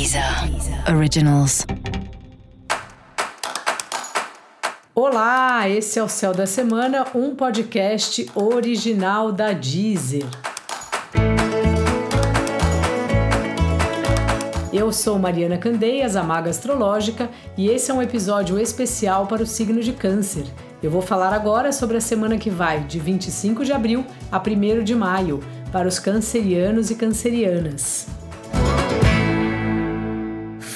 Deezer Originals. Olá, esse é o Céu da Semana, um podcast original da Deezer. Eu sou Mariana Candeias, a Maga Astrológica, e esse é um episódio especial para o signo de Câncer. Eu vou falar agora sobre a semana que vai de 25 de abril a 1 de maio para os cancerianos e cancerianas.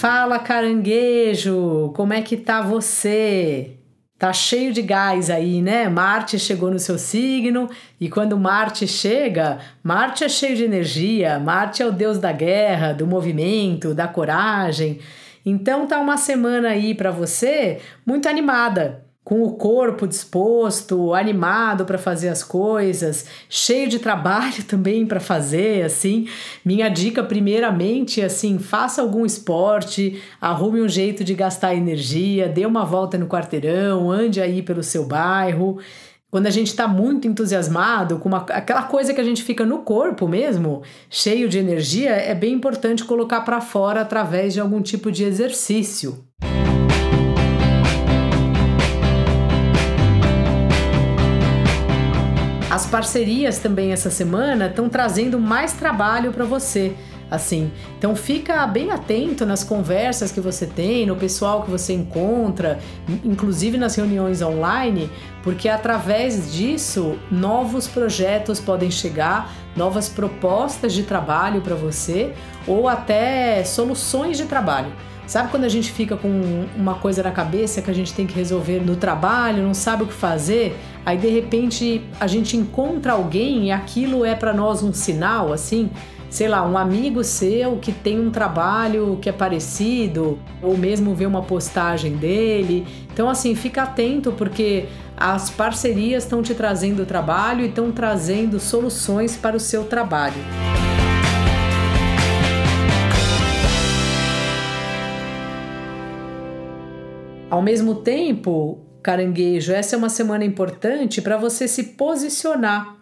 Fala caranguejo, como é que tá você? Tá cheio de gás aí, né? Marte chegou no seu signo e quando Marte chega, Marte é cheio de energia, Marte é o deus da guerra, do movimento, da coragem. Então tá uma semana aí para você muito animada com o corpo disposto, animado para fazer as coisas, cheio de trabalho também para fazer, assim. Minha dica primeiramente, assim, faça algum esporte, arrume um jeito de gastar energia, dê uma volta no quarteirão, ande aí pelo seu bairro. Quando a gente está muito entusiasmado, com uma, aquela coisa que a gente fica no corpo mesmo, cheio de energia, é bem importante colocar para fora através de algum tipo de exercício. As parcerias também essa semana estão trazendo mais trabalho para você. Assim, então fica bem atento nas conversas que você tem, no pessoal que você encontra, inclusive nas reuniões online, porque através disso novos projetos podem chegar, novas propostas de trabalho para você ou até soluções de trabalho. Sabe quando a gente fica com uma coisa na cabeça que a gente tem que resolver no trabalho, não sabe o que fazer? Aí de repente a gente encontra alguém e aquilo é para nós um sinal, assim, sei lá, um amigo seu que tem um trabalho que é parecido, ou mesmo vê uma postagem dele. Então, assim, fica atento porque as parcerias estão te trazendo trabalho e estão trazendo soluções para o seu trabalho. Ao mesmo tempo, caranguejo, essa é uma semana importante para você se posicionar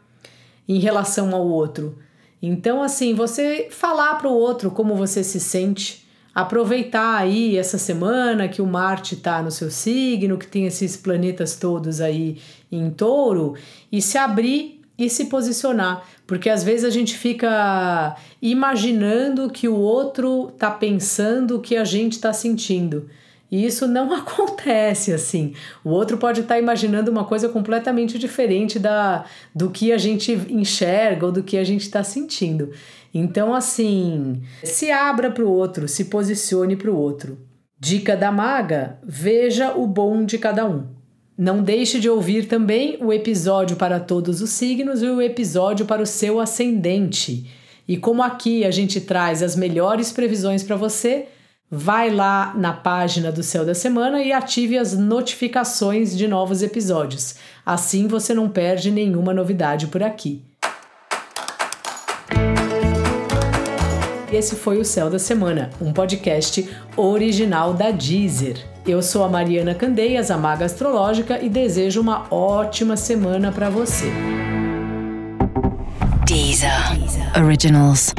em relação ao outro. Então, assim, você falar para o outro como você se sente, aproveitar aí essa semana que o Marte está no seu signo, que tem esses planetas todos aí em touro, e se abrir e se posicionar, porque às vezes a gente fica imaginando que o outro está pensando o que a gente está sentindo. E isso não acontece assim. O outro pode estar imaginando uma coisa completamente diferente da, do que a gente enxerga ou do que a gente está sentindo. Então, assim, se abra para o outro, se posicione para o outro. Dica da maga: veja o bom de cada um. Não deixe de ouvir também o episódio para todos os signos e o episódio para o seu ascendente. E como aqui a gente traz as melhores previsões para você, vai lá na página do Céu da Semana e ative as notificações de novos episódios. Assim você não perde nenhuma novidade por aqui. Esse foi o Céu da Semana, um podcast original da Deezer. Eu sou a Mariana Candeias, a Maga Astrológica, e desejo uma ótima semana para você. Deezer. Deezer. Originals.